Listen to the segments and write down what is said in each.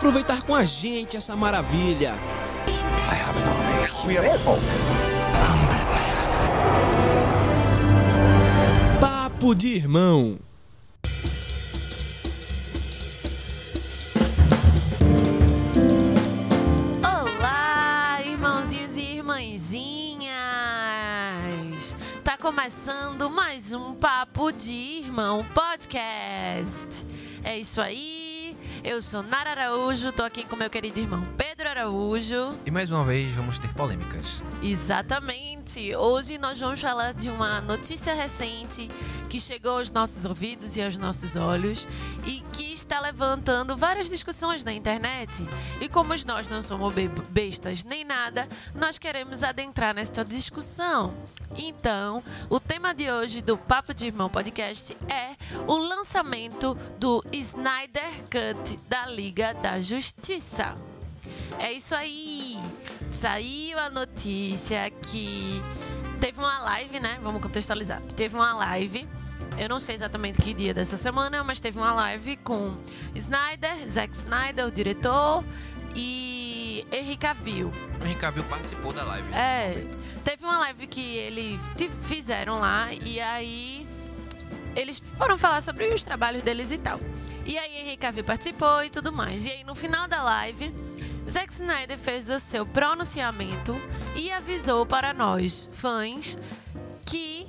Aproveitar com a gente essa maravilha. Papo de irmão. Olá, irmãozinhos e irmãzinhas! Tá começando mais um Papo de Irmão Podcast. É isso aí. Eu sou Nara Araújo, tô aqui com meu querido irmão Pedro Araújo. E mais uma vez vamos ter polêmicas. Exatamente. Hoje nós vamos falar de uma notícia recente que chegou aos nossos ouvidos e aos nossos olhos e que está levantando várias discussões na internet. E como nós não somos be- bestas nem nada, nós queremos adentrar nesta discussão. Então, o tema de hoje do Papo de Irmão Podcast é o lançamento do Snyder Cut da Liga da Justiça. É isso aí. Saiu a notícia que teve uma live, né? Vamos contextualizar. Teve uma live. Eu não sei exatamente que dia dessa semana, mas teve uma live com Snyder, Zack Snyder, o diretor, e Henry Cavill. O Henry Cavill participou da live. É, teve uma live que eles fizeram lá e aí eles foram falar sobre os trabalhos deles e tal. E aí Henry Cavill participou e tudo mais. E aí no final da live, Zack Snyder fez o seu pronunciamento e avisou para nós, fãs, que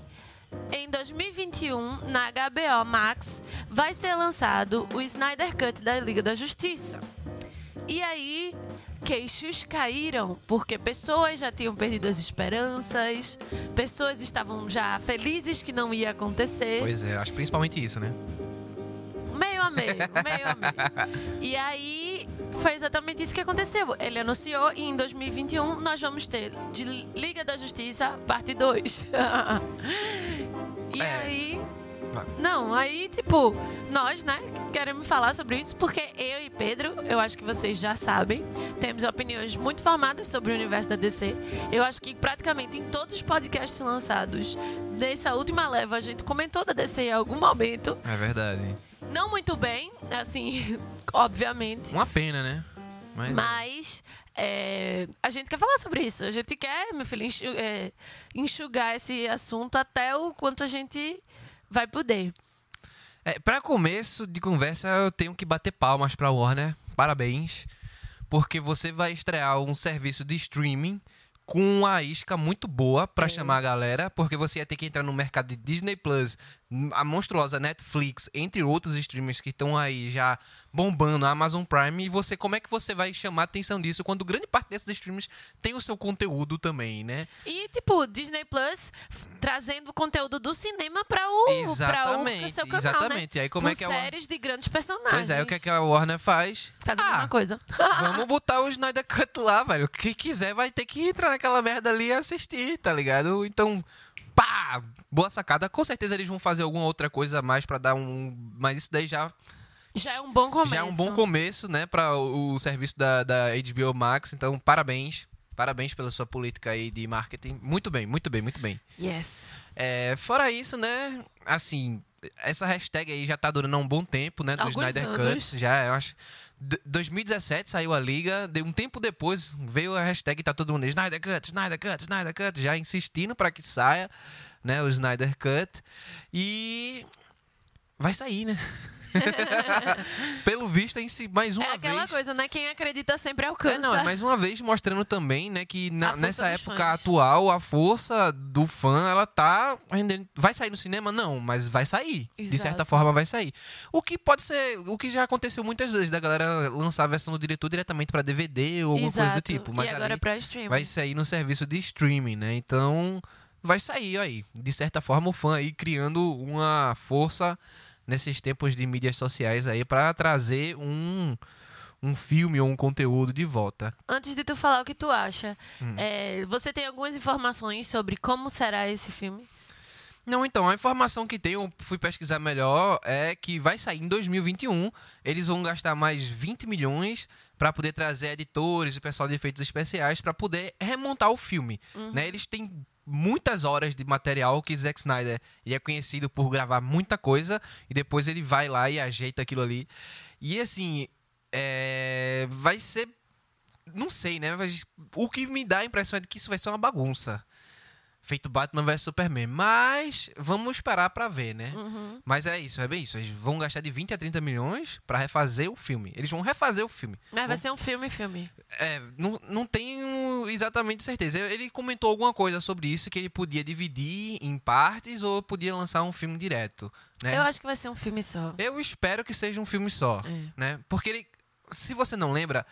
em 2021, na HBO Max, vai ser lançado o Snyder Cut da Liga da Justiça. E aí, queixos caíram, porque pessoas já tinham perdido as esperanças, pessoas estavam já felizes que não ia acontecer. Pois é, acho principalmente isso, né? Meio a meio, meio a meio. E aí, foi exatamente isso que aconteceu. Ele anunciou e em 2021 nós vamos ter de Liga da Justiça, parte 2. e É. aí. Não, aí, tipo, nós, né, queremos falar sobre isso porque eu e Pedro, eu acho que vocês já sabem, temos opiniões muito formadas sobre o universo da DC. Eu acho que praticamente em todos os podcasts lançados nessa última leva, a gente comentou da DC em algum momento. É verdade. Não muito bem, assim, obviamente. Uma pena, né? Mas, Mas é, a gente quer falar sobre isso. A gente quer, meu filho, é, enxugar esse assunto até o quanto a gente vai poder. é, pra começo de conversa, eu tenho que bater palmas pra Warner. Parabéns. Porque você vai estrear um serviço de streaming com uma isca muito boa pra É. chamar a galera, porque você ia ter que entrar no mercado de Disney Plus, a monstruosa Netflix, entre outros streamers que estão aí já bombando, a Amazon Prime, e você como é que você vai chamar a atenção disso quando grande parte desses streamers tem o seu conteúdo também, né? E, tipo, Disney Plus trazendo conteúdo do cinema para o, pra o seu canal, exatamente. né? E aí como Com é que a séries de grandes personagens. Pois é, o que, é que a Warner faz? Faz a Ah, mesma coisa. Vamos botar o Snyder Cut lá, velho. Quem quiser vai ter que entrar naquela merda ali e assistir, tá ligado? Então, pá! Boa sacada. Com certeza eles vão fazer alguma outra coisa a mais pra dar um. Mas isso daí já, Já é um bom começo. já é um bom começo, né, pra o, o serviço da, da HBO Max. Então, parabéns. Parabéns pela sua política aí de marketing. Muito bem, muito bem, muito bem. Yes. É, fora isso, né? Assim, essa hashtag aí já tá durando há um bom tempo, né? Do Alguns Snyder anos. Cut. Já, eu acho. D- 2017 saiu a liga, de um tempo depois veio a hashtag tá todo mundo Snyder Cut, Snyder Cut, Snyder Cut, já insistindo pra que saia, né, o Snyder Cut. E vai sair, né? Pelo visto, em si, mais uma é aquela vez. coisa, né? Quem acredita sempre alcança. É, não, é mais uma vez mostrando também, né, que na- nessa época fãs. atual, a força do fã, ela tá rendendo. Vai sair no cinema? Não, mas vai sair. De Exato. certa forma, vai sair. O que pode ser. O que já aconteceu muitas vezes, da galera lançar a versão do diretor diretamente pra DVD ou alguma Exato. coisa do tipo. Mas e agora pra streaming. vai sair no serviço de streaming, né? Então, vai sair aí. De certa forma, o fã aí criando uma força nesses tempos de mídias sociais aí pra trazer um um filme ou um conteúdo de volta. Antes de tu falar o que tu acha, Hum. é, você tem algumas informações sobre como será esse filme? Não, então, a informação que tem, eu fui pesquisar melhor, é que vai sair em 2021. Eles vão gastar mais 20 milhões para poder trazer editores e pessoal de efeitos especiais para poder remontar o filme. Né? Eles têm muitas horas de material que Zack Snyder ele é conhecido por gravar muita coisa e depois ele vai lá e ajeita aquilo ali. E assim, é, vai ser. Não sei, né? Mas o que me dá a impressão é de que isso vai ser uma bagunça. Feito Batman vs Superman. Mas vamos esperar pra ver, né? Uhum. Mas é isso, é bem isso. Eles vão gastar de 20 a 30 milhões pra refazer o filme. Eles vão refazer o filme. Mas vai ser um filme, filme. É, não, não tenho exatamente certeza. Ele comentou alguma coisa sobre isso, que ele podia dividir em partes ou podia lançar um filme direto, né? Eu acho que vai ser um filme só. Eu espero que seja um filme só, É. né? Porque ele, se você não lembra,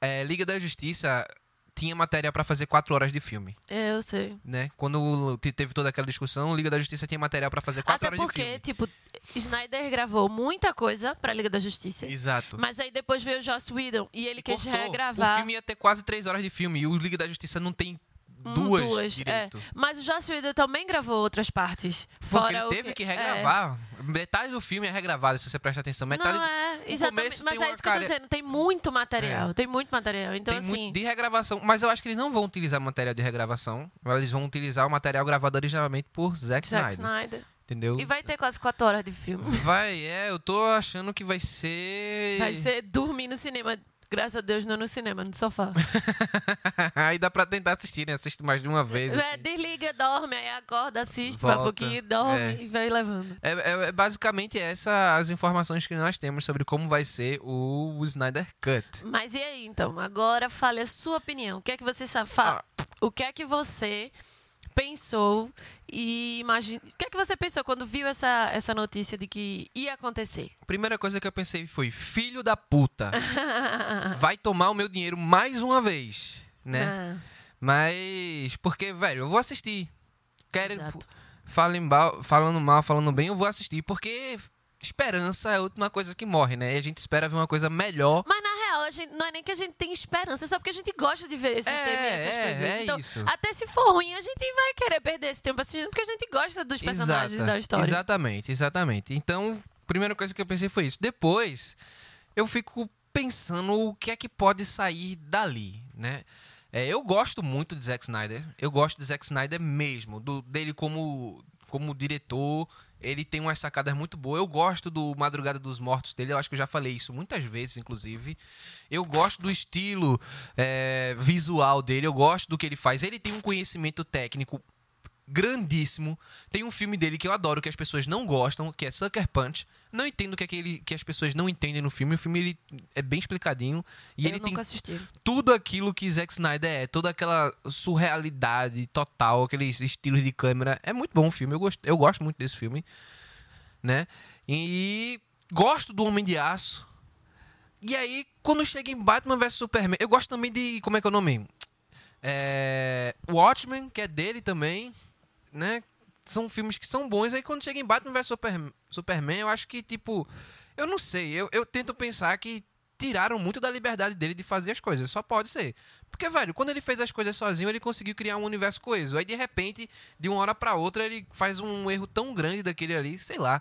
é, Liga da Justiça tinha matéria pra fazer quatro horas de filme, É, Eu sei. né? Quando te- teve toda aquela discussão, Liga da Justiça tinha material pra fazer quatro Até horas de porque, filme. tipo, Snyder gravou muita coisa pra Liga da Justiça. Exato. Mas aí depois veio o Joss Whedon e ele quis Cortou. regravar. O filme ia ter quase três horas de filme e o Liga da Justiça não tem Hum, duas, duas, direito. Mas o Joss Whedon também gravou outras partes. Porque Fora ele teve que é. regravar. Metade do filme é regravada, se você presta atenção. Metade Não é, exatamente. começo Mas é isso que eu tô dizendo. Tem muito material. Tem muito material. Então, tem assim. de regravação. Mas eu acho que eles não vão utilizar material de regravação. Eles vão utilizar o material gravado originalmente por Zack, Zack Snyder. Snyder. Entendeu? E vai ter quase quatro horas de filme. Vai, é, eu tô achando que vai ser. Vai ser dormir no cinema. Graças a Deus, não no cinema, no sofá. Aí dá pra tentar assistir, né? Assiste mais de uma vez. É, assim. desliga, dorme, aí acorda, assiste mais um Volta. pouquinho, dorme É. e vai levando. É, é- é basicamente essa as informações que nós temos sobre como vai ser o Snyder Cut. Mas e aí, então? Agora fale a sua opinião. O que é que você sabe? Fa- Ah. O que é que você pensou e imagina. O que é que você pensou quando viu essa, essa notícia de que ia acontecer? A primeira coisa que eu pensei foi: filho da puta, vai tomar o meu dinheiro mais uma vez, né? Ah, Mas. Porque, velho, eu vou assistir. Querem. Falem mal, falando mal, falando bem, eu vou assistir. Porque esperança é a última coisa que morre, né? E a gente espera ver uma coisa melhor. Mas na real, a gente, não é nem que a gente tem esperança, é só porque a gente gosta de ver esse É, e essas é, coisas. é então, isso. até se for ruim, a gente vai querer perder esse tempo assistindo, porque a gente gosta dos personagens Exata- da história. Exatamente, exatamente. Então, a primeira coisa que eu pensei foi isso. Depois, eu fico pensando o que é que pode sair dali, né? É, eu gosto muito de Zack Snyder. Eu gosto de Zack Snyder mesmo, do, dele como, como diretor. Ele tem umas sacadas muito boas. Eu gosto do Madrugada dos Mortos dele. Eu acho que eu já falei isso muitas vezes, inclusive. Eu gosto do estilo é, visual dele. Eu gosto do que ele faz. Ele tem um conhecimento técnico grandíssimo. Tem um filme dele que eu adoro, que as pessoas não gostam, que é Sucker Punch. Não entendo o que, é que, ele, que as pessoas não entendem no filme. O filme ele é bem explicadinho. E eu ele tem assisti. tudo aquilo que Zack Snyder é, toda aquela surrealidade total, aqueles estilos de câmera. É muito bom o filme, eu gosto, eu gosto muito desse filme, né? E gosto do Homem de Aço. E aí, quando chega em Batman vs Superman, eu gosto também de, como é que é o nome? É, Watchmen, que é dele também, né? São filmes que são bons. Aí quando chega em Batman vs Super- Superman, eu acho que, tipo, eu não sei, eu, eu tento pensar que tiraram muito da liberdade dele de fazer as coisas. Só pode ser. Porque, velho, quando ele fez as coisas sozinho, ele conseguiu criar um universo coeso. Aí, de repente, de uma hora pra outra, ele faz um erro tão grande daquele ali, sei lá.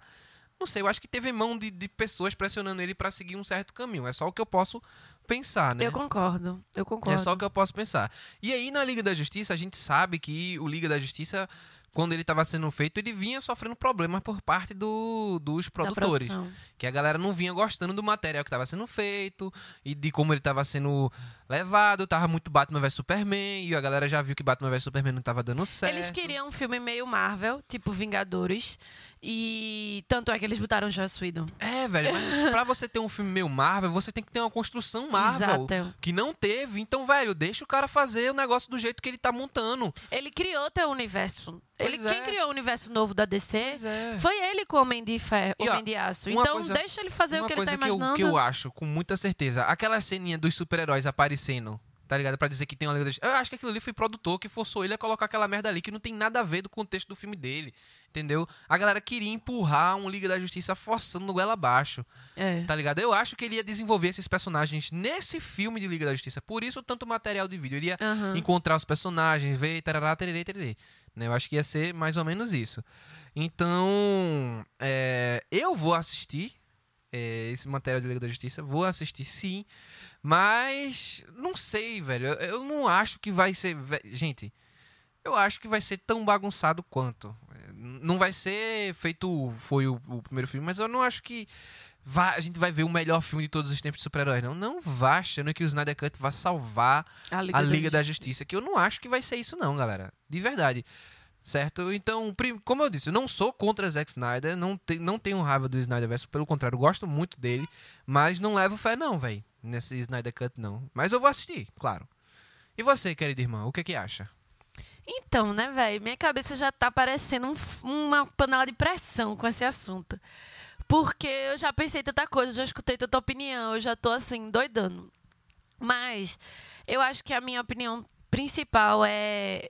Não sei, eu acho que teve mão de, de pessoas pressionando ele pra seguir um certo caminho. É só o que eu posso pensar, né? Eu concordo, eu concordo. É só o que eu posso pensar. E aí, na Liga da Justiça, a gente sabe que o Liga da Justiça, quando ele estava sendo feito, ele vinha sofrendo problemas por parte do- dos produtores. Que a galera não vinha gostando do material que estava sendo feito e de como ele estava sendo levado. Tava muito Batman vs Superman e a galera já viu que Batman vs Superman não estava dando certo. Eles queriam um filme meio Marvel, tipo Vingadores. E tanto é que eles botaram Joss Whedon. É, velho, mas pra você ter um filme meio Marvel, você tem que ter uma construção Marvel. Exato. Que não teve. Então, velho, deixa o cara fazer o negócio do jeito que ele tá montando. Ele criou teu universo. Ele, Pois Quem é. criou o universo novo da DC é. foi ele com o Homem de Ferro, E, ó, Homem de Aço. uma Então coisa- deixa ele fazer Uma o que ele coisa tá que, eu, imaginando. que eu acho com muita certeza, aquela ceninha dos super-heróis aparecendo, Tá ligado? Pra dizer que tem uma Liga da Justiça. Eu acho que aquilo ali foi produtor que forçou ele a colocar aquela merda ali que não tem nada a ver do contexto do filme dele. Entendeu? A galera queria empurrar um Liga da Justiça forçando no goela abaixo. É. Tá ligado? Eu acho que ele ia desenvolver esses personagens nesse filme de Liga da Justiça. Por isso, tanto material de vídeo. Ele ia Aham. encontrar os personagens, ver, tarará, tererê, tererê. Né? Eu acho que ia ser mais ou menos isso. Então, é, eu vou assistir é, esse material de Liga da Justiça. Vou assistir sim. Mas, não sei, velho. Eu, eu não acho que vai ser... Gente, eu acho que vai ser tão bagunçado quanto. Não vai ser feito... Foi o, o primeiro filme, mas eu não acho que... vai- a gente vai ver o melhor filme de todos os tempos de super-heróis, não. Não vá achando que o Snyder Cut vai salvar A Liga, a da Liga da Justiça. Justiça, que eu não acho que vai ser isso não, galera. De verdade. Certo? Então, como eu disse, eu não sou contra Zack Snyder, não, te, não tenho raiva do Snyderverse, pelo contrário, gosto muito dele, mas não levo fé não, velho, nesse Snyder Cut não. Mas eu vou assistir, claro. E você, querida irmã, o que que acha? Então, né, velho? Minha cabeça já tá parecendo um uma panela de pressão com esse assunto. Porque eu já pensei tanta coisa, já escutei tanta opinião, eu já tô assim, doidando. Mas eu acho que a minha opinião principal é,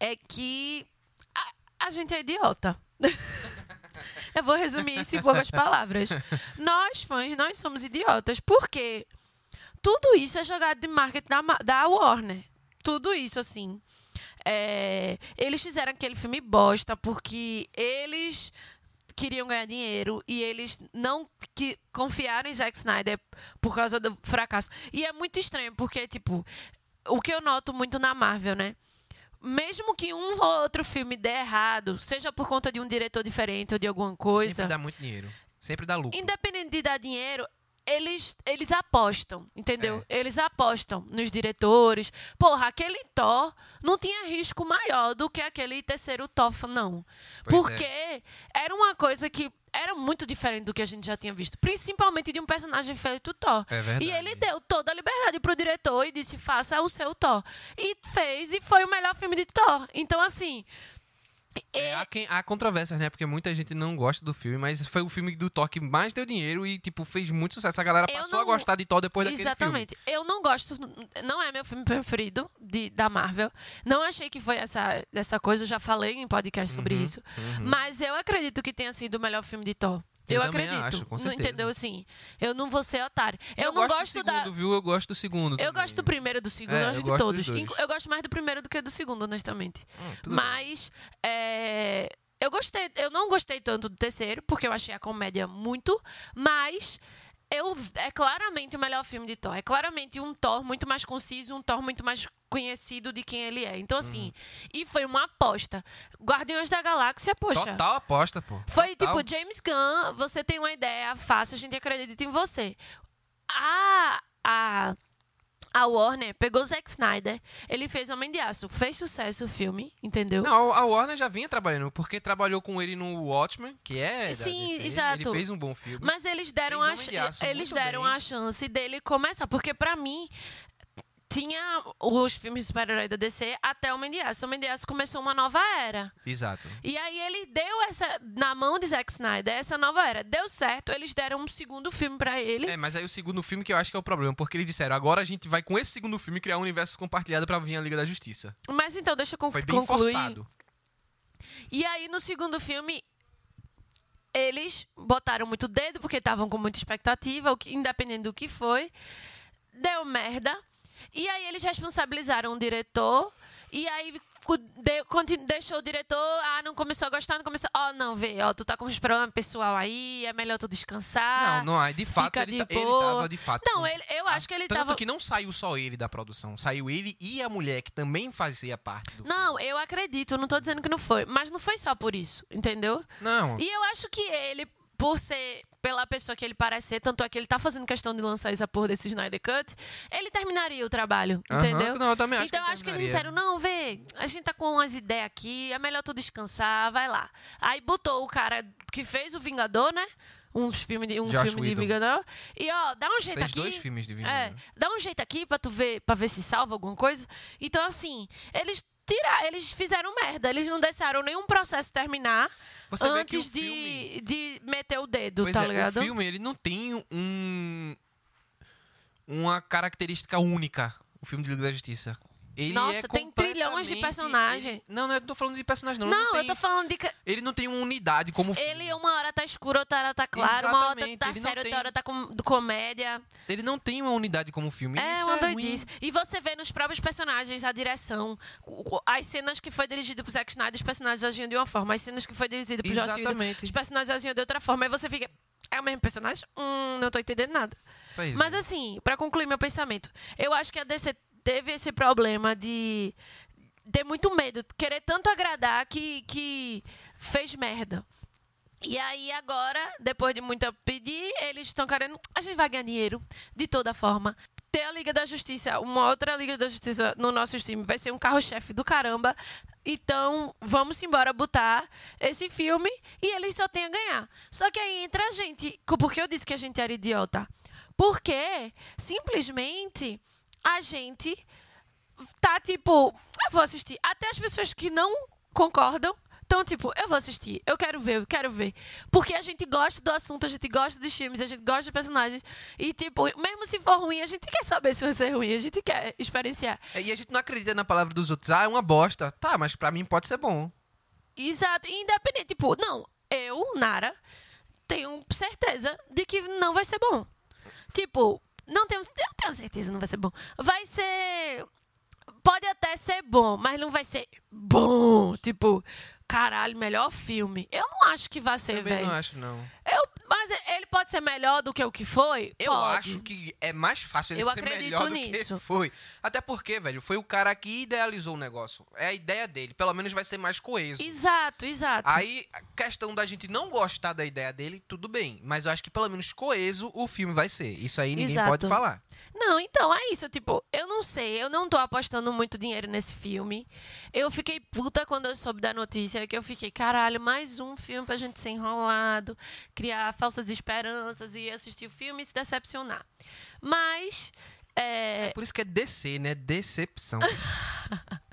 é que a, a gente é idiota. eu vou resumir isso em poucas palavras. Nós, fãs, nós somos idiotas. Porque tudo isso é jogado de marketing da, da Warner. Tudo isso, assim. É, eles fizeram aquele filme bosta porque eles queriam ganhar dinheiro e eles não que confiaram em Zack Snyder por causa do fracasso. E é muito estranho porque tipo, o que eu noto muito na Marvel, né? Mesmo que um ou outro filme dê errado, seja por conta de um diretor diferente ou de alguma coisa, Sempre dá muito dinheiro. Sempre dá lucro. independente de dar dinheiro, eles, eles apostam, entendeu? Eles apostam nos diretores. Porra, aquele Thor não tinha risco maior do que aquele terceiro Thor, não. Pois é. porque era uma coisa que era muito diferente do que a gente já tinha visto. Principalmente de um personagem feito Thor. É verdade. E ele deu toda a liberdade pro diretor e disse: faça o seu Thor. E fez, e foi o melhor filme de Thor. Então, assim. É, há, quem, há controvérsias, né? Porque muita gente não gosta do filme, mas foi o filme do Thor que mais deu dinheiro e, tipo, fez muito sucesso. A galera Eu passou a não- gostar de Thor depois daquele filme. Exatamente. Eu não gosto, não é meu filme preferido de, da Marvel. Não achei que foi essa, essa coisa, eu já falei em podcast sobre Uhum, isso. uhum. Mas eu acredito que tenha sido o melhor filme de Thor. Eu Eu, acredito. acho, com Não certeza. entendeu assim? Eu não vou ser otário. Eu, Eu, não gosto, gosto, do da. segundo, viu? Eu gosto do segundo. Eu também. gosto do primeiro do segundo, É, eu gosto de todos. Eu gosto mais do primeiro do que do segundo, honestamente. Hum. Mas é, eu gostei, eu não gostei tanto do terceiro, porque eu achei a comédia muito, mas eu, é claramente o melhor filme de Thor. É claramente um Thor muito mais conciso, um Thor muito mais conhecido de quem ele é. Então, assim, Uhum. e foi uma aposta. Guardiões da Galáxia, poxa. Total aposta, pô. Foi Total. tipo, James Gunn, você tem uma ideia fácil, a gente acredita em você. A, a, a Warner pegou Zack Snyder, ele fez Homem de Aço, fez sucesso o filme, entendeu? Não, a Warner já vinha trabalhando, porque trabalhou com ele no Watchmen, que é Sim, DC, exato. Ele fez um bom filme. Mas eles deram, Fez a, de Aço eles deram bem. a chance dele começar. Porque, pra mim, tinha os filmes de super-herói da DC até Aço. Homem de Aço começou uma nova era. Exato. E aí ele deu essa, na mão de Zack Snyder, essa nova era. Deu certo, eles deram um segundo filme pra ele. É, mas aí o segundo filme que eu acho que é o problema, porque eles disseram, agora a gente vai com esse segundo filme criar um universo compartilhado pra vir a Liga da Justiça. Mas então, deixa eu con- Foi bem concluir. forçado. E aí, no segundo filme, eles botaram muito dedo, porque estavam com muita expectativa, o independente do que foi. Deu merda. E aí, eles responsabilizaram o diretor. E aí, deixou o diretor. Ah, não começou a gostar, não começou. Ó, não, vê, ó, tu tá com uns problemas pessoal aí, é melhor tu descansar. não, não, aí de fato ele, de ta- ele tava de fato. Não, ele, eu acho que ele Tanto tava. que não saiu só ele da produção, saiu ele e a mulher que também fazia parte do Não, filme. eu acredito, não tô dizendo que não foi. Mas não foi só por isso, entendeu? Não. E eu acho que ele, por ser pela pessoa que ele parece ser, tanto é que ele tá fazendo questão de lançar essa porra desse Snyder Cut, ele terminaria o trabalho, entendeu? Não, eu também acho então que eu acho que eles disseram, não, vê, a gente tá com umas ideias aqui, é melhor tu descansar, vai lá. Aí botou o cara que fez o Vingador, né? Um filme de, um Josh filme de. Vingador. E ó, dá um jeito Fez aqui. dois filmes de É, Vingador. dá um jeito aqui pra tu ver, para ver se salva alguma coisa. Então, assim, eles tiraram, eles fizeram merda. Eles não deixaram nenhum processo terminar Você antes filme- de, de meter o dedo, Pois tá é, ligado? o filme ele não tem um uma característica única O filme de Liga da Justiça. Ele Nossa, é tem trilhões de ele- Não, não, eu não tô falando de personagem, não. Não, não eu tem, tô falando de. ele não tem uma unidade como filme. Ele uma hora tá escuro, outra hora tá claro, uma hora Exatamente, tá ele sério, tem- outra hora tá com, do comédia. Ele não tem uma unidade como filme. É Isso uma ruim. doidice. E você vê nos próprios personagens a direção. As cenas que foi dirigido pro Zack Snyder, os personagens agiam de uma forma. As cenas que foi dirigido pro Joss Whedon, Exatamente. os personagens agiam de outra forma. Aí você fica. É o mesmo personagem? Hum, não tô entendendo nada. Pois Mas é. assim, pra concluir meu pensamento, eu acho que a DC teve esse problema de ter muito medo, querer tanto agradar que, que fez merda. E aí agora, depois de muito pedir, eles estão querendo. A gente vai ganhar dinheiro, de toda forma. Ter a Liga da Justiça, uma outra Liga da Justiça no nosso time, vai ser um carro-chefe do caramba. Então, vamos embora botar esse filme e eles só têm a ganhar. Só que aí entra a gente. Porque eu disse que a gente era idiota. Porque simplesmente a gente tá tipo, eu vou assistir. Até as pessoas que não concordam estão tipo, eu vou assistir, eu quero ver, eu quero ver. Porque a gente gosta do assunto, a gente gosta dos filmes, a gente gosta dos personagens. E tipo, mesmo se for ruim, a gente quer saber se vai ser ruim, a gente quer experienciar. É, E a gente não acredita na palavra dos outros. Ah, é uma bosta. Tá, mas pra mim pode ser bom. Exato, e independente, tipo, não, eu, Nara, tenho certeza de que não vai ser bom. Tipo, não eu tenho certeza que não vai ser bom. Vai ser. Pode até ser bom, mas não vai ser bom. Tipo, caralho, melhor filme. Eu não acho que vai ser, Também velho. não acho, não. Eu- Mas ele pode ser melhor do que o que foi? Eu Pode. acho que é mais fácil ele Eu ser melhor do nisso. que foi. Até porque, velho, foi o cara que idealizou o negócio. É a ideia dele. Pelo menos vai ser mais coeso. Exato, exato. Aí, a questão da gente não gostar da ideia dele, tudo bem. Mas eu acho que pelo menos coeso o filme vai ser. Isso aí ninguém Exato. pode falar. Não, então é isso. Tipo, eu não sei. Eu não tô apostando muito dinheiro nesse filme. Eu fiquei puta quando eu soube da notícia. Que eu fiquei, caralho, mais um filme pra gente ser enrolado, criar falsas esperanças e assistir o filme e se decepcionar. Mas. É, Por isso que é DC, né? Decepção.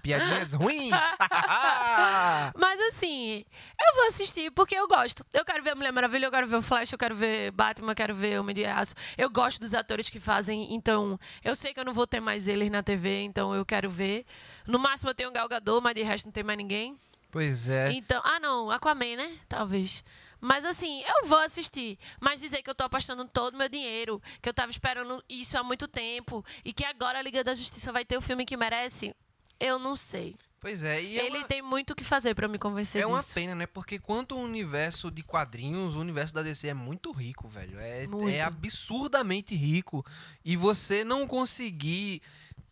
Piadinhas ruins. Mas assim, eu vou assistir porque eu gosto. Eu quero ver a Mulher Maravilha, eu quero ver o Flash, eu quero ver Batman, eu quero ver Homem de Aço. Eu gosto dos atores que fazem, então eu sei que eu não vou ter mais eles na TV, então eu quero ver. No máximo eu tenho o Gal Gadot, mas de resto não tem mais ninguém. pois é. Então, ah não, Aquaman, né? Talvez. Mas assim, eu vou assistir. Mas dizer que eu tô apostando todo o meu dinheiro, que eu tava esperando isso há muito tempo e que agora a Liga da Justiça vai ter o filme que merece, eu não sei. Pois é. E é Ele uma- tem muito o que fazer pra me convencer É uma disso. pena, né? Porque quanto o universo de quadrinhos, o universo da DC é muito rico, velho. É, Muito. é absurdamente rico. E você não conseguir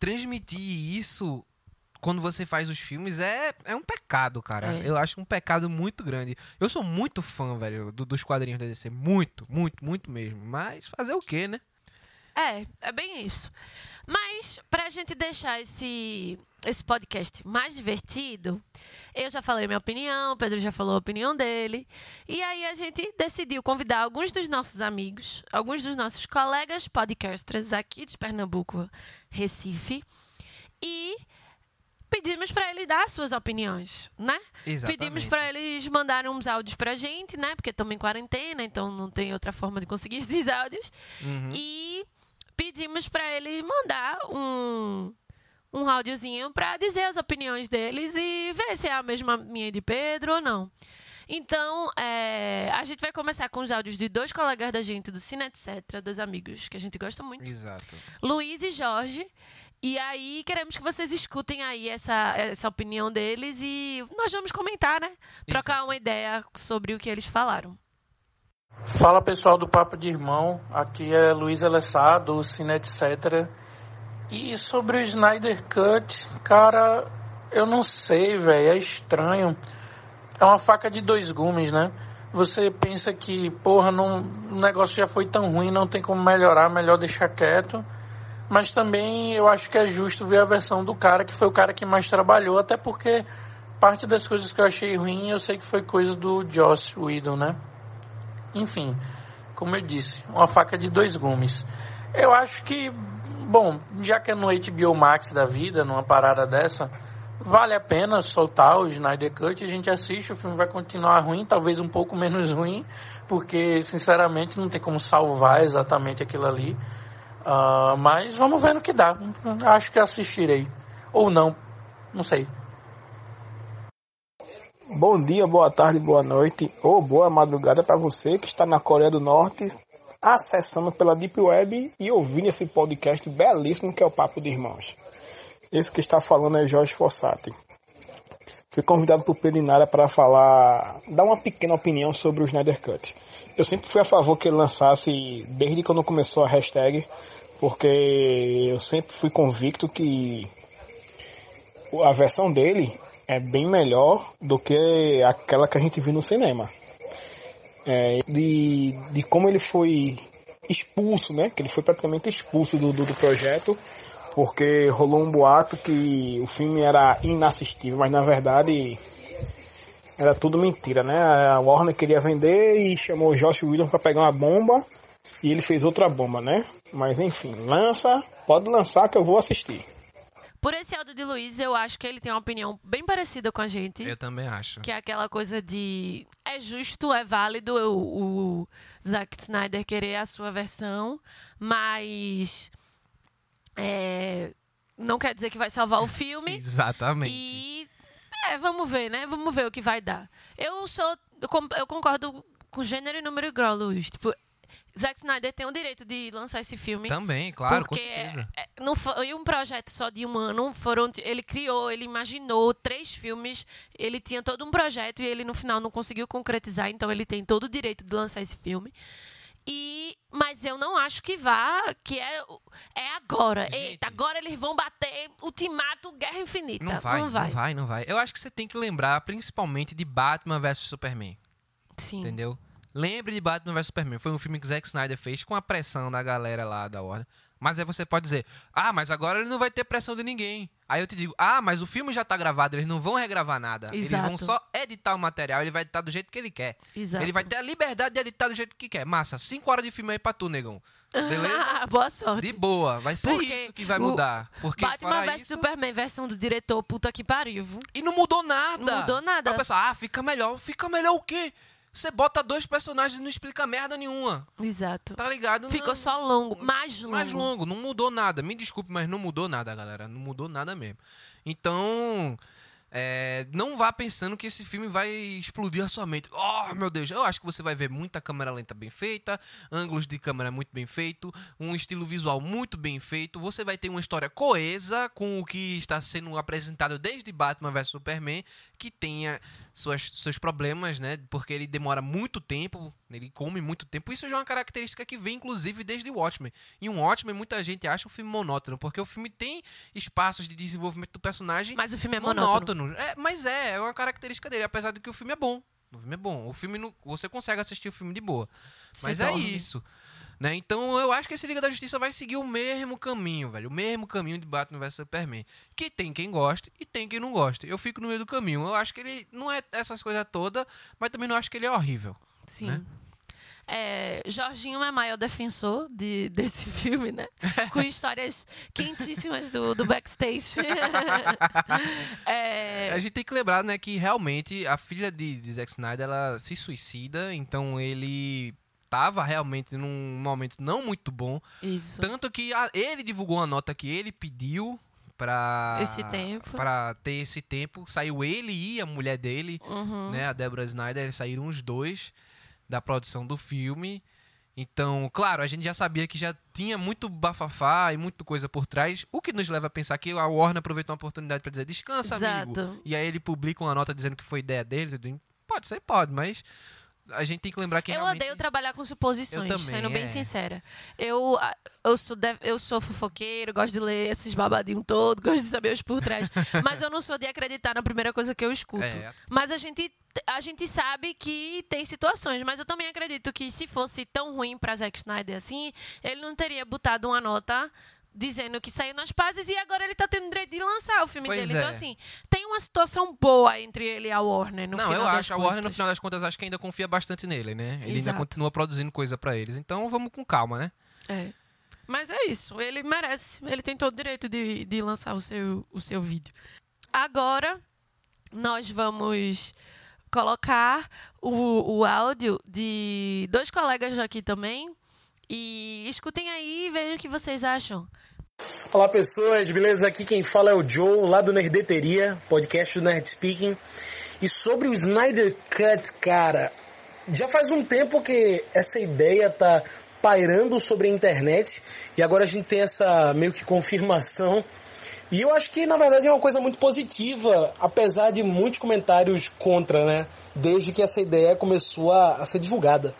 transmitir isso quando você faz os filmes é, é um pecado, cara. É. Eu acho um pecado muito grande. Eu sou muito fã, velho, do- dos quadrinhos da DC. Muito, muito, muito mesmo. Mas fazer o quê, né? É, é bem isso. Mas, pra gente deixar esse, esse podcast mais divertido, eu já falei minha opinião, o Pedro já falou a opinião dele. E aí a gente decidiu convidar alguns dos nossos amigos, alguns dos nossos colegas podcasters aqui de Pernambuco, Recife, e pedimos pra eles dar suas opiniões, né? Exatamente. Pedimos pra eles mandarem uns áudios pra gente, né? Porque estamos em quarentena, então não tem outra forma de conseguir esses áudios. Uhum. E pedimos pra ele mandar um, um áudiozinho pra dizer as opiniões deles e ver se é a mesma minha de Pedro ou não. Então, é, a gente vai começar com os áudios de dois colegas da gente do Cine Etc., dois amigos que a gente gosta muito, Exato. Luiz e Jorge. E aí, queremos que vocês escutem aí essa, essa opinião deles e nós vamos comentar, né? Trocar Exato. uma ideia sobre o que eles falaram. Fala pessoal do Papo de Irmão, aqui é Luiz Alessá do Cine Etc. E sobre o Snyder Cut, cara, eu não sei, velho, é estranho. É uma faca de dois gumes, né? Você pensa que, porra, não, o negócio já foi tão ruim, não tem como melhorar, melhor deixar quieto. Mas também eu acho que é justo ver a versão do cara, que foi o cara que mais trabalhou, até porque parte das coisas que eu achei ruim, eu sei que foi coisa do Joss Whedon, né? Enfim, como eu disse, uma faca de dois gumes. Eu acho que, bom, já que é no HBO Max da vida, numa parada dessa, vale a pena soltar o Snyder Cut, a gente assiste, o filme vai continuar ruim, talvez um pouco menos ruim, porque, sinceramente, não tem como salvar exatamente aquilo ali. Uh, mas vamos ver no que dá. Acho que assistirei. Ou não. Não sei. Bom dia, boa tarde, boa noite ou boa madrugada para você que está na Coreia do Norte, acessando pela Deep Web e ouvindo esse podcast belíssimo que é o Papo de Irmãos. Esse que está falando é Jorge Fossati. Fui convidado por Pedinara para falar, dar uma pequena opinião sobre o Snyder Cut. Eu sempre fui a favor que ele lançasse, desde quando começou a hashtag, porque eu sempre fui convicto que a versão dele é bem melhor do que aquela que a gente viu no cinema. É, de, de como ele foi expulso, né? Que ele foi praticamente expulso do, do, do projeto, porque rolou um boato que o filme era inassistível, mas na verdade era tudo mentira, né? A Warner queria vender e chamou o Josh Williams para pegar uma bomba e ele fez outra bomba, né? Mas enfim, lança, pode lançar que eu vou assistir. Por esse áudio de Luiz, eu acho que ele tem uma opinião bem parecida com a gente. Eu também acho. Que é aquela coisa de é justo, é válido o, o Zack Snyder querer a sua versão, mas é, não quer dizer que vai salvar o filme. Exatamente. E é, vamos ver, né? Vamos ver o que vai dar. Eu sou eu concordo com gênero e número grau, Luiz. Tipo, Zack Snyder tem o direito de lançar esse filme. Também, claro, porque com certeza. É, não foi um projeto só de um ano. Foram, ele criou, ele imaginou três filmes. Ele tinha todo um projeto e ele no final não conseguiu concretizar. Então ele tem todo o direito de lançar esse filme. E, mas eu não acho que vá, que é, é agora. Gente, Eita, agora eles vão bater Ultimato Guerra Infinita. Não vai, não vai, não vai, não vai. Eu acho que você tem que lembrar principalmente de Batman vs Superman. Sim. Entendeu? Lembre de Batman vs Superman. Foi um filme que Zack Snyder fez com a pressão da galera lá da Warner. Mas aí você pode dizer, ah, mas agora ele não vai ter pressão de ninguém. Aí eu te digo, ah, mas o filme já tá gravado, eles não vão regravar nada. Exato. Eles vão só editar o material, ele vai editar do jeito que ele quer. Exato. Ele vai ter a liberdade de editar do jeito que quer. Massa, 5 horas de filme aí pra tu, negão. Beleza? boa sorte. De boa, vai ser Porque isso que vai mudar. Porque Batman vs isso... Superman, versão do diretor, puta que pariu. E não mudou nada. Não mudou nada. Pra pensar, ah, fica melhor. Fica melhor o quê? Você bota dois personagens e não explica merda nenhuma. Exato. Tá ligado? Ficou não, só longo, mais longo. Mais longo, não mudou nada. Me desculpe, mas não mudou nada, galera. Não mudou nada mesmo. Então, é, não vá pensando que esse filme vai explodir a sua mente. Oh, meu Deus, eu acho que você vai ver muita câmera lenta bem feita, ângulos de câmera muito bem feito, um estilo visual muito bem feito. Você vai ter uma história coesa com o que está sendo apresentado desde Batman vs Superman, que tenha suas, seus problemas, né? Porque ele demora muito tempo, ele come muito tempo. Isso já é uma característica que vem, inclusive, desde Watchmen. E um Watchmen, muita gente acha um filme monótono, porque o filme tem espaços de desenvolvimento do personagem. Mas o filme é monótono. monótono. É, mas é, é uma característica dele, apesar de que o filme é bom. O filme é bom. O filme não, você consegue assistir o filme de boa. Mas é isso. Né? Então eu acho que esse Liga da Justiça vai seguir o mesmo caminho, velho. O mesmo caminho de Batman vs Superman. Que tem quem goste e tem quem não goste. Eu fico no meio do caminho. Eu acho que ele não é essas coisas todas, mas também não acho que ele é horrível. Sim. Né? É, Jorginho é maior defensor de, desse filme, né? Com histórias quentíssimas do, do backstage. é... A gente tem que lembrar, né, que realmente a filha de, de Zack Snyder, ela se suicida, então ele estava realmente num momento não muito bom. Isso. Tanto que a, ele divulgou uma nota que ele pediu para esse tempo para ter esse tempo saiu ele e a mulher dele uhum. né a Deborah Snyder saíram os dois da produção do filme então claro a gente já sabia que já tinha muito bafafá e muita coisa por trás o que nos leva a pensar que a Warner aproveitou uma oportunidade para dizer descansa Exato. amigo e aí ele publica uma nota dizendo que foi ideia dele pode ser pode mas a gente tem que lembrar que eu realmente... odeio trabalhar com suposições, eu também, sendo bem é. sincera. Eu, eu, sou de, eu sou fofoqueiro, gosto de ler esses babadinhos todos, gosto de saber os por trás. mas eu não sou de acreditar na primeira coisa que eu escuto. É. Mas a gente, a gente sabe que tem situações, mas eu também acredito que se fosse tão ruim para Zack Snyder assim, ele não teria botado uma nota dizendo que saiu nas pazes e agora ele tá tendo direito de lançar o filme Pois dele. é. Então, assim, tem uma situação boa entre ele e a Warner no não, final eu acho. A Warner, no final das contas, acho que ainda confia bastante nele, né? Ele Exato. ainda continua produzindo coisa pra eles. Então, vamos com calma, né? É. Mas é isso, ele merece, ele tem todo o direito de, de lançar o seu, o seu vídeo. Agora, nós vamos colocar o, o áudio de dois colegas aqui também. E escutem aí e vejam o que vocês acham. Olá pessoas, beleza? Aqui quem fala é o Joe, lá do Nerdeteria, podcast do Nerd Speaking. E sobre o Snyder Cut, cara, já faz um tempo que essa ideia tá pairando sobre a internet e agora a gente tem essa meio que confirmação. E eu acho que na verdade é uma coisa muito positiva, apesar de muitos comentários contra, né? Desde que essa ideia começou a, a ser divulgada.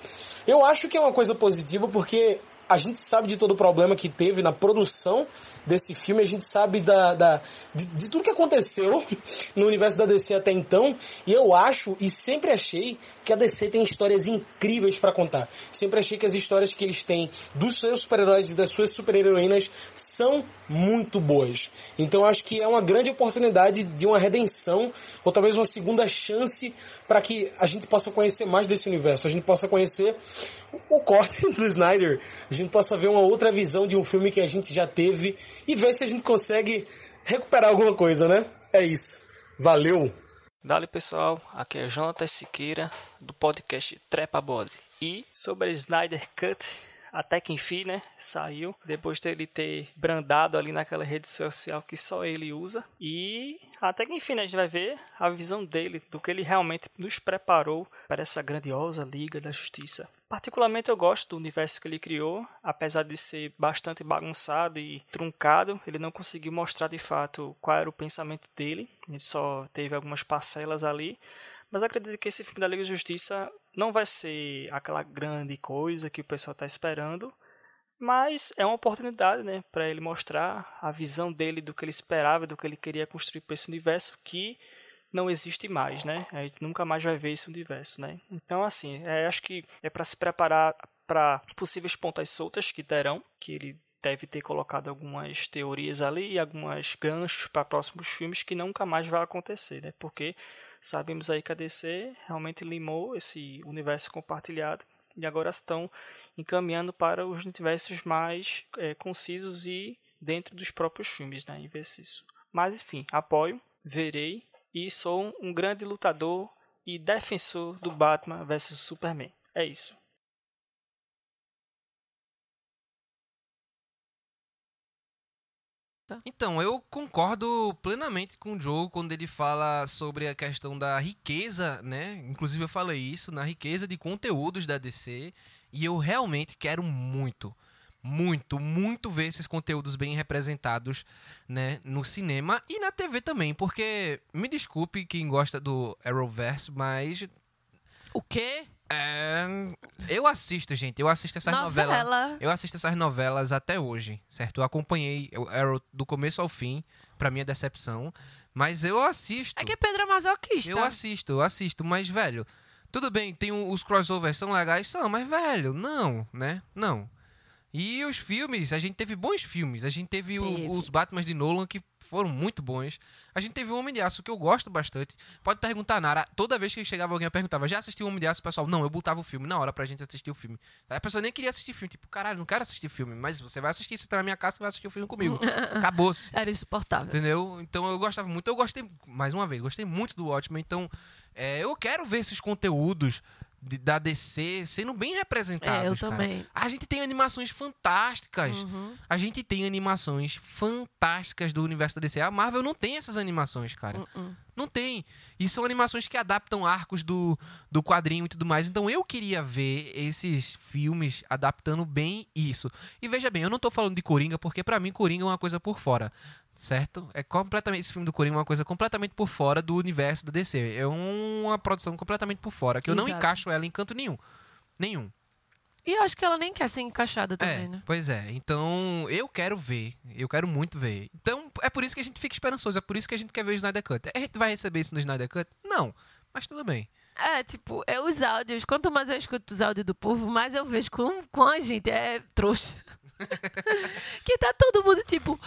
Eu acho que é uma coisa positiva porque a gente sabe de todo o problema que teve na produção desse filme, a gente sabe da, da de, de, tudo que aconteceu no universo da DC até então, e eu acho e sempre achei que a DC tem histórias incríveis para contar. Sempre achei que as histórias que eles têm dos seus super-heróis e das suas super-heroínas são muito boas. Então acho que é uma grande oportunidade de uma redenção, ou talvez uma segunda chance para que a gente possa conhecer mais desse universo, a gente possa conhecer o corte do Snyder, a gente possa ver uma outra visão de um filme que a gente já teve e ver se a gente consegue recuperar alguma coisa, né? É isso. Valeu! Dali pessoal, aqui é Jonathan Siqueira do podcast Trepa Body. E sobre Snyder Cut, até que enfim, né, saiu, depois dele ter brandado ali naquela rede social que só ele usa. E até que enfim, né, a gente vai ver a visão dele, do que ele realmente nos preparou para essa grandiosa Liga da Justiça. Particularmente eu gosto do universo que ele criou, apesar de ser bastante bagunçado e truncado, ele não conseguiu mostrar de fato qual era o pensamento dele, gente só teve algumas parcelas ali. Mas acredito que esse filme da Liga da Justiça não vai ser aquela grande coisa que o pessoal está esperando, mas é uma oportunidade, né, para ele mostrar a visão dele do que ele esperava, do que ele queria construir para esse universo que não existe mais, né? A gente nunca mais vai ver esse universo, né? Então, assim, é, acho que é para se preparar para possíveis pontas soltas que terão, que ele deve ter colocado algumas teorias ali e algumas ganchos para próximos filmes que nunca mais vai acontecer, né? Porque sabemos aí que a DC realmente limou esse universo compartilhado e agora estão encaminhando para os universos mais é, concisos e dentro dos próprios filmes, né? Em vez disso. Mas enfim, apoio, verei e sou um grande lutador e defensor do Batman vs Superman. É isso. Então, eu concordo plenamente com o Joe quando ele fala sobre a questão da riqueza, né? Inclusive eu falei isso, na riqueza de conteúdos da DC, e eu realmente quero muito, muito, muito ver esses conteúdos bem representados, né, no cinema e na TV também, porque me desculpe quem gosta do Arrowverse, mas o quê? É, eu assisto, gente. Eu assisto essas Novela. novelas. Eu assisto essas novelas até hoje, certo? Eu acompanhei o Arrow do começo ao fim, pra minha decepção. Mas eu assisto. É que Pedro é masoquista. Eu assisto, eu assisto, mas, velho, tudo bem, tem um, os crossovers são legais, são, mas, velho, não, né? Não. E os filmes, a gente teve bons filmes. A gente teve, teve. O, os Batman de Nolan que foram muito bons. A gente teve o Homem de Aço, que eu gosto bastante. Pode perguntar, Nara. Toda vez que chegava alguém, eu perguntava, já assistiu o Homem de Aço? pessoal, não, eu botava o filme na hora pra gente assistir o filme. A pessoa nem queria assistir filme. Tipo, caralho, não quero assistir filme. Mas você vai assistir, você tá na minha casa, você vai assistir o filme comigo. Acabou-se. Era insuportável. Entendeu? Então eu gostava muito. Eu gostei, mais uma vez, gostei muito do Watchmen. Então, é, eu quero ver esses conteúdos de, da DC sendo bem representados. É, eu cara. também. A gente tem animações fantásticas. Uhum. A gente tem animações fantásticas do universo da DC. A Marvel não tem essas animações, cara. Uhum. Não tem. E são animações que adaptam arcos do, do quadrinho e tudo mais. Então eu queria ver esses filmes adaptando bem isso. E veja bem, eu não tô falando de Coringa, porque para mim Coringa é uma coisa por fora certo? É completamente esse filme do Coringa é uma coisa completamente por fora do universo da DC. É uma produção completamente por fora que eu Exato. não encaixo ela em canto nenhum. Nenhum. E eu acho que ela nem quer ser encaixada também, é, né? Pois é. Então, eu quero ver. Eu quero muito ver. Então, é por isso que a gente fica esperançoso. É por isso que a gente quer ver o Snyder Cut. A gente vai receber isso no Snyder Cut? Não. Mas tudo bem. É, tipo, é os áudios. Quanto mais eu escuto os áudios do povo, mais eu vejo com, com a gente. É trouxa. que tá todo mundo, tipo,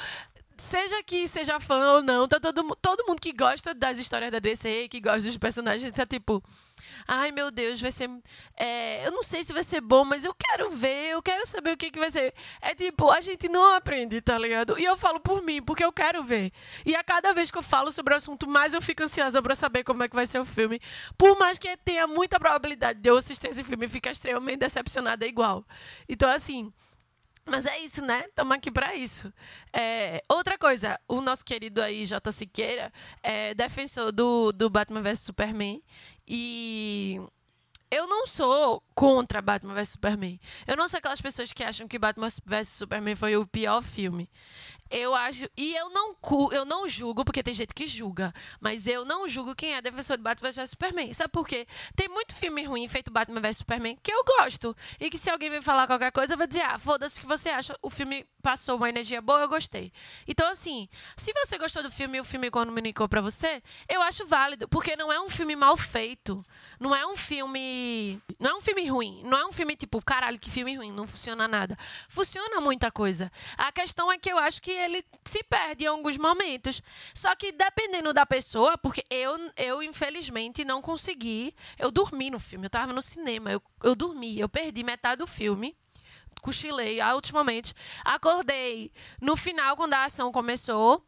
seja que seja fã ou não, tá todo, todo mundo que gosta das histórias da DC, que gosta dos personagens, tá tipo, ai meu Deus, vai ser. é, eu não sei se vai ser bom, mas eu quero ver, eu quero saber o que, que vai ser. É tipo, a gente não aprende, tá ligado? E eu falo por mim, porque eu quero ver. E a cada vez que eu falo sobre o assunto, mais eu fico ansiosa pra saber como é que vai ser o filme. Por mais que tenha muita probabilidade de eu assistir esse filme e ficar extremamente decepcionada igual. Então, assim. Mas é isso, né? Estamos aqui para isso. É, outra coisa, o nosso querido aí, J. Siqueira, é defensor do, do Batman vs Superman. E eu não sou contra Batman vs Superman. Eu não sou aquelas pessoas que acham que Batman vs Superman foi o pior filme. Eu acho. E eu não, eu não julgo, porque tem gente que julga. Mas eu não julgo quem é defensor de Batman vs Superman. Sabe por quê? Tem muito filme ruim feito Batman vs Superman que eu gosto. E que se alguém me falar qualquer coisa, eu vou dizer, ah, foda-se o que você acha. O filme passou uma energia boa, eu gostei. Então, assim, se você gostou do filme e o filme comunicou pra você, eu acho válido. Porque não é um filme mal feito. Não é um filme. Não é um filme ruim. Não é um filme tipo, caralho, que filme ruim. Não funciona nada. Funciona muita coisa. A questão é que eu acho que ele se perde em alguns momentos. Só que dependendo da pessoa, porque eu, eu infelizmente, não consegui. Eu dormi no filme. Eu tava no cinema. Eu, eu dormi. Eu perdi metade do filme cochilei ultimamente. Acordei no final, quando a ação começou.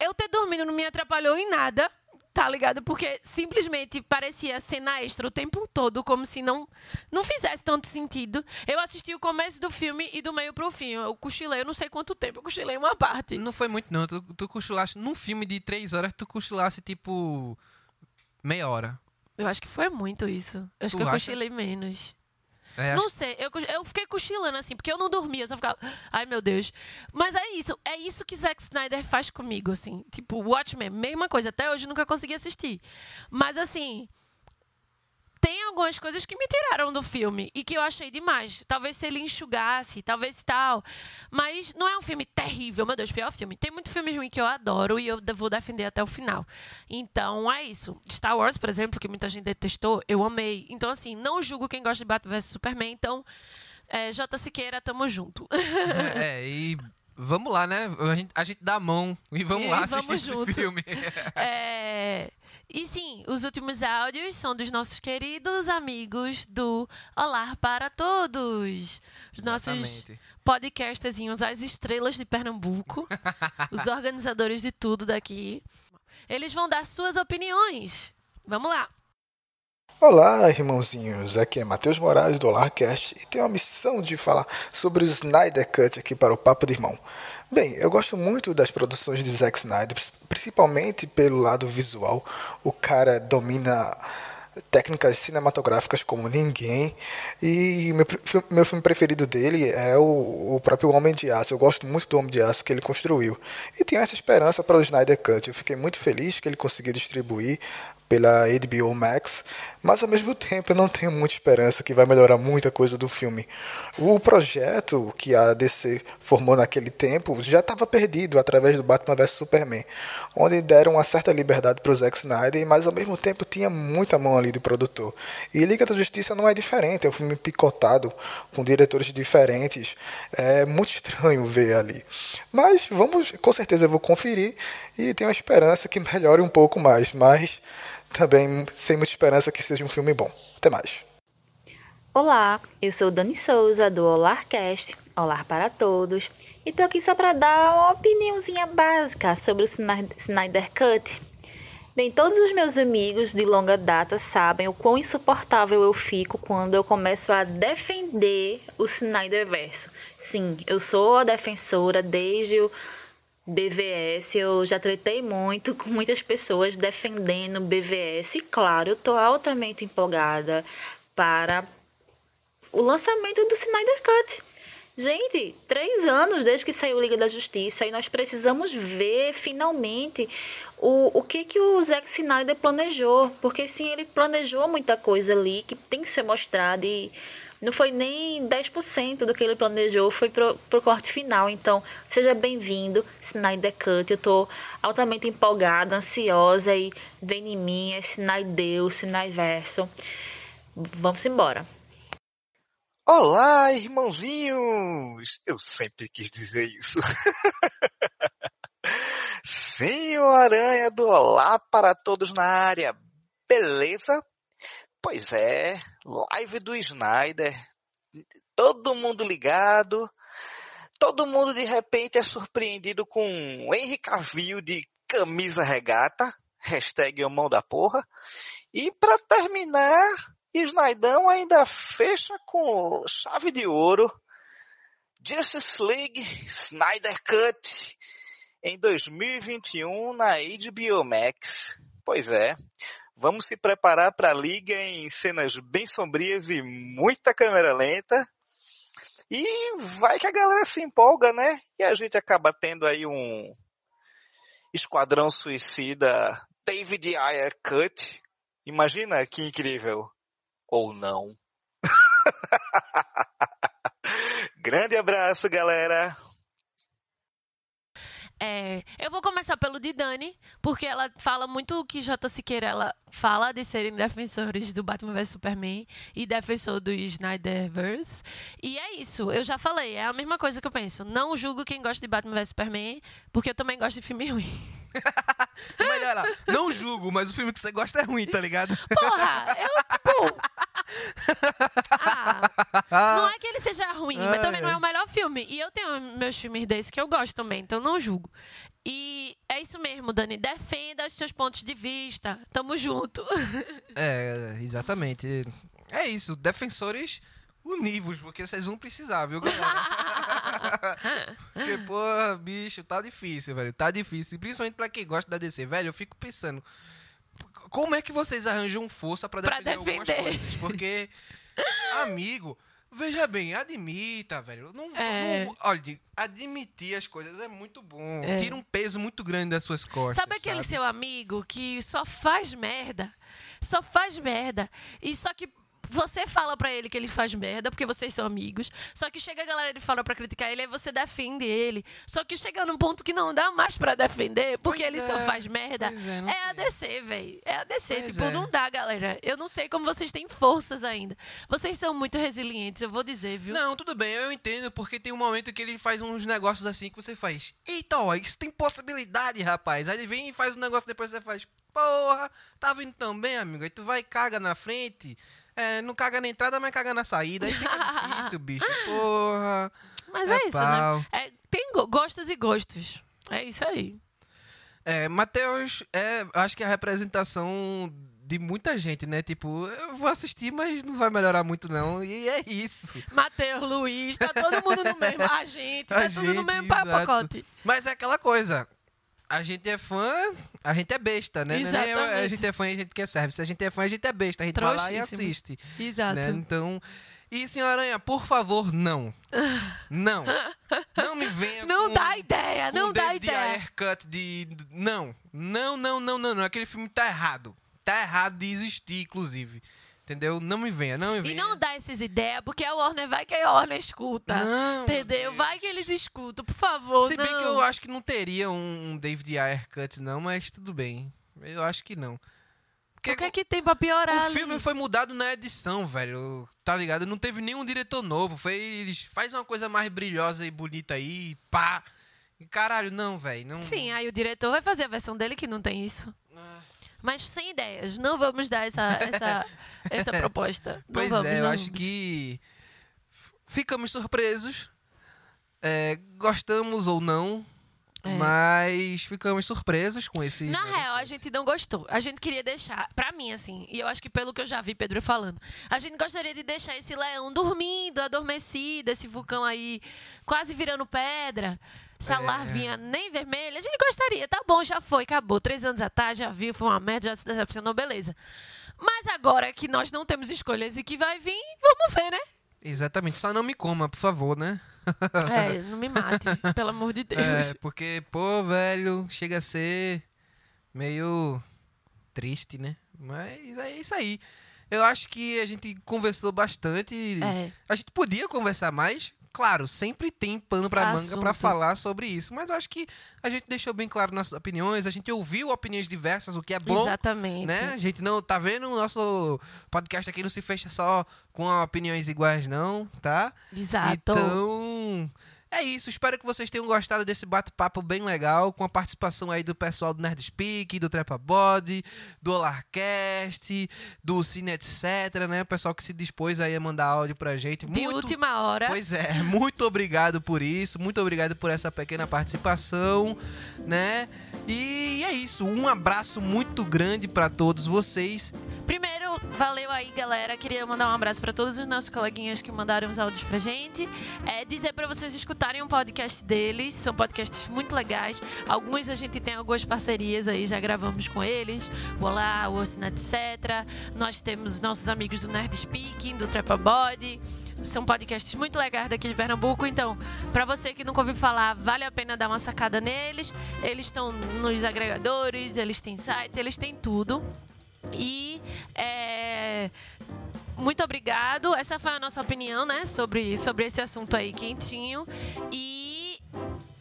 Eu ter dormido não me atrapalhou em nada, tá ligado? Porque simplesmente parecia cena extra o tempo todo, como se não, não fizesse tanto sentido. Eu assisti o começo do filme e do meio pro fim. Eu cochilei, eu não sei quanto tempo, eu cochilei uma parte. Não foi muito, não. Tu, tu cochilasse num filme de três horas, tu cochilasse tipo. meia hora. Eu acho que foi muito isso. Eu acho Tu que eu acha? cochilei menos. É, acho Não sei, eu, eu fiquei cochilando assim, porque eu não dormia, eu só ficava, ai meu Deus. Mas é isso, é isso que Zack Snyder faz comigo, assim. Tipo, Watchmen, mesma coisa, até hoje eu nunca consegui assistir. Mas assim, tem algumas coisas que me tiraram do filme e que eu achei demais. Talvez se ele enxugasse, talvez tal. Mas não é um filme terrível, meu Deus, pior filme. Tem muito filme ruim que eu adoro e eu vou defender até o final. Então é isso. Star Wars, por exemplo, que muita gente detestou, eu amei. Então, assim, não julgo quem gosta de Batman vs Superman. Então, é, J. Siqueira, tamo junto. É, e vamos lá, né? A gente, a gente dá a mão e vamos E lá vamos assistir esse junto. filme. É, E sim, os últimos áudios são dos nossos queridos amigos do Olá para Todos. Os nossos Exatamente. podcasterzinhos, as estrelas de Pernambuco, os organizadores de tudo daqui. Eles vão dar suas opiniões. Vamos lá. Olá, irmãozinhos. Aqui é Matheus Moraes do Olarcast e tenho a missão de falar sobre o Snyder Cut aqui para o Papo de Irmão. Bem, eu gosto muito das produções de Zack Snyder, principalmente pelo lado visual. O cara domina técnicas cinematográficas como ninguém. E meu, meu filme preferido dele é o, o próprio Homem de Aço. Eu gosto muito do Homem de Aço que ele construiu. E tenho essa esperança para o Snyder Cut. Eu fiquei muito feliz que ele conseguiu distribuir pela HBO Max, mas ao mesmo tempo eu não tenho muita esperança que vai melhorar muita coisa do filme. O projeto que a DC formou naquele tempo já estava perdido através do Batman vs Superman, onde deram uma certa liberdade para o Zack Snyder, mas ao mesmo tempo tinha muita mão ali do produtor. E Liga da Justiça não é diferente, é um filme picotado com diretores diferentes. É muito estranho ver ali. Mas vamos, com certeza eu vou conferir e tenho a esperança que melhore um pouco mais, mas também sem muita esperança que seja um filme bom. Até mais. Olá, eu sou Dani Souza do Olarcast, Olar para Todos, e tô aqui só para dar uma opiniãozinha básica sobre o Snyder Cut. Bem, todos os meus amigos de longa data sabem o quão insuportável eu fico quando eu começo a defender o Snyderverso. Sim, eu sou a defensora desde o BVS, eu já tratei muito com muitas pessoas defendendo BVS. Claro, eu tô altamente empolgada para o lançamento do Snyder Cut. Gente, três anos desde que saiu Liga da Justiça e nós precisamos ver finalmente o, o que, que o Zack Snyder planejou. Porque sim, ele planejou muita coisa ali que tem que ser mostrada e não foi nem 10% do que ele planejou, foi pro, pro corte final. Então, seja bem-vindo, Snyder Cut. Eu tô altamente empolgada, ansiosa e vem em mim, é Snyder, Snyderverso. Vamos embora. Olá, irmãozinhos! Eu sempre quis dizer isso. Senhorzinho Aranha do Olá para todos na área, beleza? Pois é, live do Snyder, todo mundo ligado, todo mundo de repente é surpreendido com Henry Cavill de camisa regata, hashtag mão da porra, e para terminar, Snydão ainda fecha com chave de ouro, Justice League Snyder Cut em 2021 na HBO Max. Pois é, vamos se preparar para a liga em cenas bem sombrias e muita câmera lenta. E vai que a galera se empolga, né? E a gente acaba tendo aí um Esquadrão Suicida David Ayer Cut. Imagina que incrível. Ou não. Grande abraço, galera. É, eu vou começar pelo de Dani, porque ela fala muito o que J. Siqueira ela fala de serem defensores do Batman vs Superman e defensor do Snyderverse. E é isso, eu já falei, é a mesma coisa que eu penso. Não julgo quem gosta de Batman vs Superman, porque eu também gosto de filme ruim. Melhor, não julgo, mas o filme que você gosta é ruim, tá ligado? Porra, eu, Ah, não é que ele seja ruim, mas também não é o melhor filme. E eu tenho meus filmes desses que eu gosto também, então não julgo. E é isso mesmo, Dani. Defenda os seus pontos de vista. Tamo junto. É, exatamente. É isso. Defensores univos, porque vocês vão precisar, viu, galera? porque, pô, bicho, tá difícil, velho. Tá difícil. Principalmente pra quem gosta da DC, velho. Eu fico pensando. Como é que vocês arranjam força pra defender, pra defender. algumas coisas? Porque, amigo, veja bem, admita, velho. Não, É. não- olha, admitir as coisas é muito bom. É. Tira um peso muito grande das suas costas. Sabe aquele seu amigo que só faz merda? Só faz merda. E só que você fala pra ele que ele faz merda, porque vocês são amigos. Só que chega a galera de fora pra criticar ele, aí você defende ele. Só que chega num ponto que não dá mais pra defender, porque Pois ele só é, faz merda. é, não É a DC, velho. É a DC. Pois tipo, é. não dá, galera. Eu não sei como vocês têm forças ainda. Vocês são muito resilientes, eu vou dizer, viu? Não, tudo bem, eu entendo, porque tem um momento que ele faz uns negócios assim que você faz. Eita, ó, isso tem possibilidade, rapaz. Aí ele vem e faz um negócio, depois você faz. Porra, tá vindo tão bem, amigo. Aí tu vai e caga na frente. É, não caga na entrada, mas caga na saída. Aí fica difícil, bicho. Porra. Mas É é, isso, pau. né? É, tem go- gostos e gostos. É isso aí. É, Matheus, é, acho que é a representação de muita gente, né? Tipo, eu vou assistir, mas não vai melhorar muito, não. E é isso. Matheus, Luiz, tá todo mundo no mesmo. A gente, tá A tudo no mesmo exato. pacote. Mas é aquela coisa. A gente é fã, a gente é besta, né? Não é Exatamente. A gente é fã e a gente quer serve. Se a gente é fã, a gente é besta. A gente vai lá e assiste. Exato. né? Então. E, senhora Aranha, por favor, não. Não. Não me venha Não com, dá ideia, com não dá ideia. Ayer Cut de. Não. Não, não, não, não, não. Aquele filme tá errado. Tá errado de existir, inclusive. Entendeu? Não me venha, não me E venha. não dá essas ideias, porque a Warner vai que a Warner escuta. Não, entendeu? Vai que eles escutam, por favor. Se bem não. que eu acho que não teria um David Ayer Cut, não, mas tudo bem. Eu acho que não. Porque O que é que tem pra piorar o ali? filme foi mudado na edição, velho. Tá ligado? Não teve nenhum diretor novo. Foi. Eles faz uma coisa mais brilhosa e bonita aí, pá. E caralho, não, velho. Não... Sim, aí o diretor vai fazer a versão dele que não tem isso. Ah. Mas sem ideias. Não vamos dar essa, essa, essa proposta. Não Pois vamos, é, eu não acho vamos. que. Ficamos surpresos. É, gostamos ou não. É. Mas ficamos surpresos com esse. Na real, a gente não gostou. A gente queria deixar, pra mim, assim, e eu acho que pelo que eu já vi Pedro falando, a gente gostaria de deixar esse leão dormindo, adormecido, esse vulcão aí quase virando pedra, essa É. larvinha nem vermelha. A gente gostaria, tá bom, já foi, acabou. Três anos atrás, já viu, foi uma merda, já se decepcionou, beleza. Mas agora que nós não temos escolhas e que vai vir, vamos ver, né? Exatamente. Só não me coma, por favor, né? É, não me mate, pelo amor de Deus. É, porque, pô, velho, chega a ser meio triste, né? Mas é isso aí. Eu acho que a gente conversou bastante. É. A gente podia conversar mais. Claro, sempre tem pano pra manga pra Assunto. falar sobre isso. Mas eu acho que a gente deixou bem claro nossas opiniões. A gente ouviu opiniões diversas, o que é bom. Exatamente. Né? A gente não. Tá vendo? O nosso podcast aqui não se fecha só com opiniões iguais, não, tá? Exato. Então, É isso, espero que vocês tenham gostado desse bate-papo bem legal, com a participação aí do pessoal do Nerd Speak, do Trepa Body, do Olarcast, do Cine Etc, né? O pessoal que se dispôs aí a mandar áudio pra gente. De muito... última hora. Pois é, muito obrigado por isso, muito obrigado por essa pequena participação, né? E é isso, um abraço muito grande para todos vocês. Primeiro, valeu aí, galera. Queria mandar um abraço para todos os nossos coleguinhas que mandaram os áudios pra gente. É dizer para vocês escutarem um podcast deles, são podcasts muito legais. Alguns a gente tem algumas parcerias aí, já gravamos com eles. O Olá, o Ocina, etc. Nós temos os nossos amigos do Nerd Speaking, do Trepa Body. São podcasts muito legais daqui de Pernambuco, então, para você que nunca ouviu falar, vale a pena dar uma sacada neles. Eles estão nos agregadores, eles têm site, eles têm tudo. E é, muito obrigado. Essa foi a nossa opinião, né, sobre, sobre esse assunto aí quentinho. E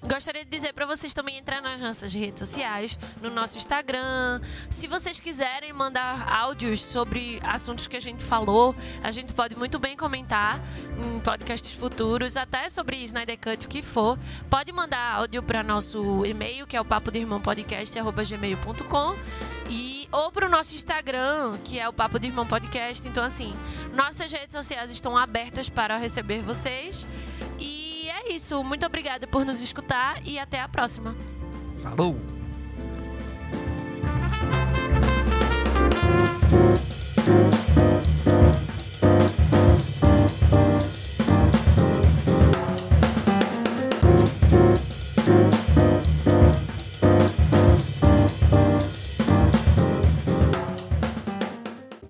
Gostaria de dizer para vocês também entrar nas nossas redes sociais, no nosso Instagram. Se vocês quiserem mandar áudios sobre assuntos que a gente falou, a gente pode muito bem comentar em podcasts futuros, até sobre Snyder Cut, o que for. Pode mandar áudio para nosso e-mail, que é o papo de irmão e ou para o nosso Instagram, que é o papo de irmão podcast. Então assim, nossas redes sociais estão abertas para receber vocês e isso. Muito obrigada por nos escutar e até a próxima. Falou!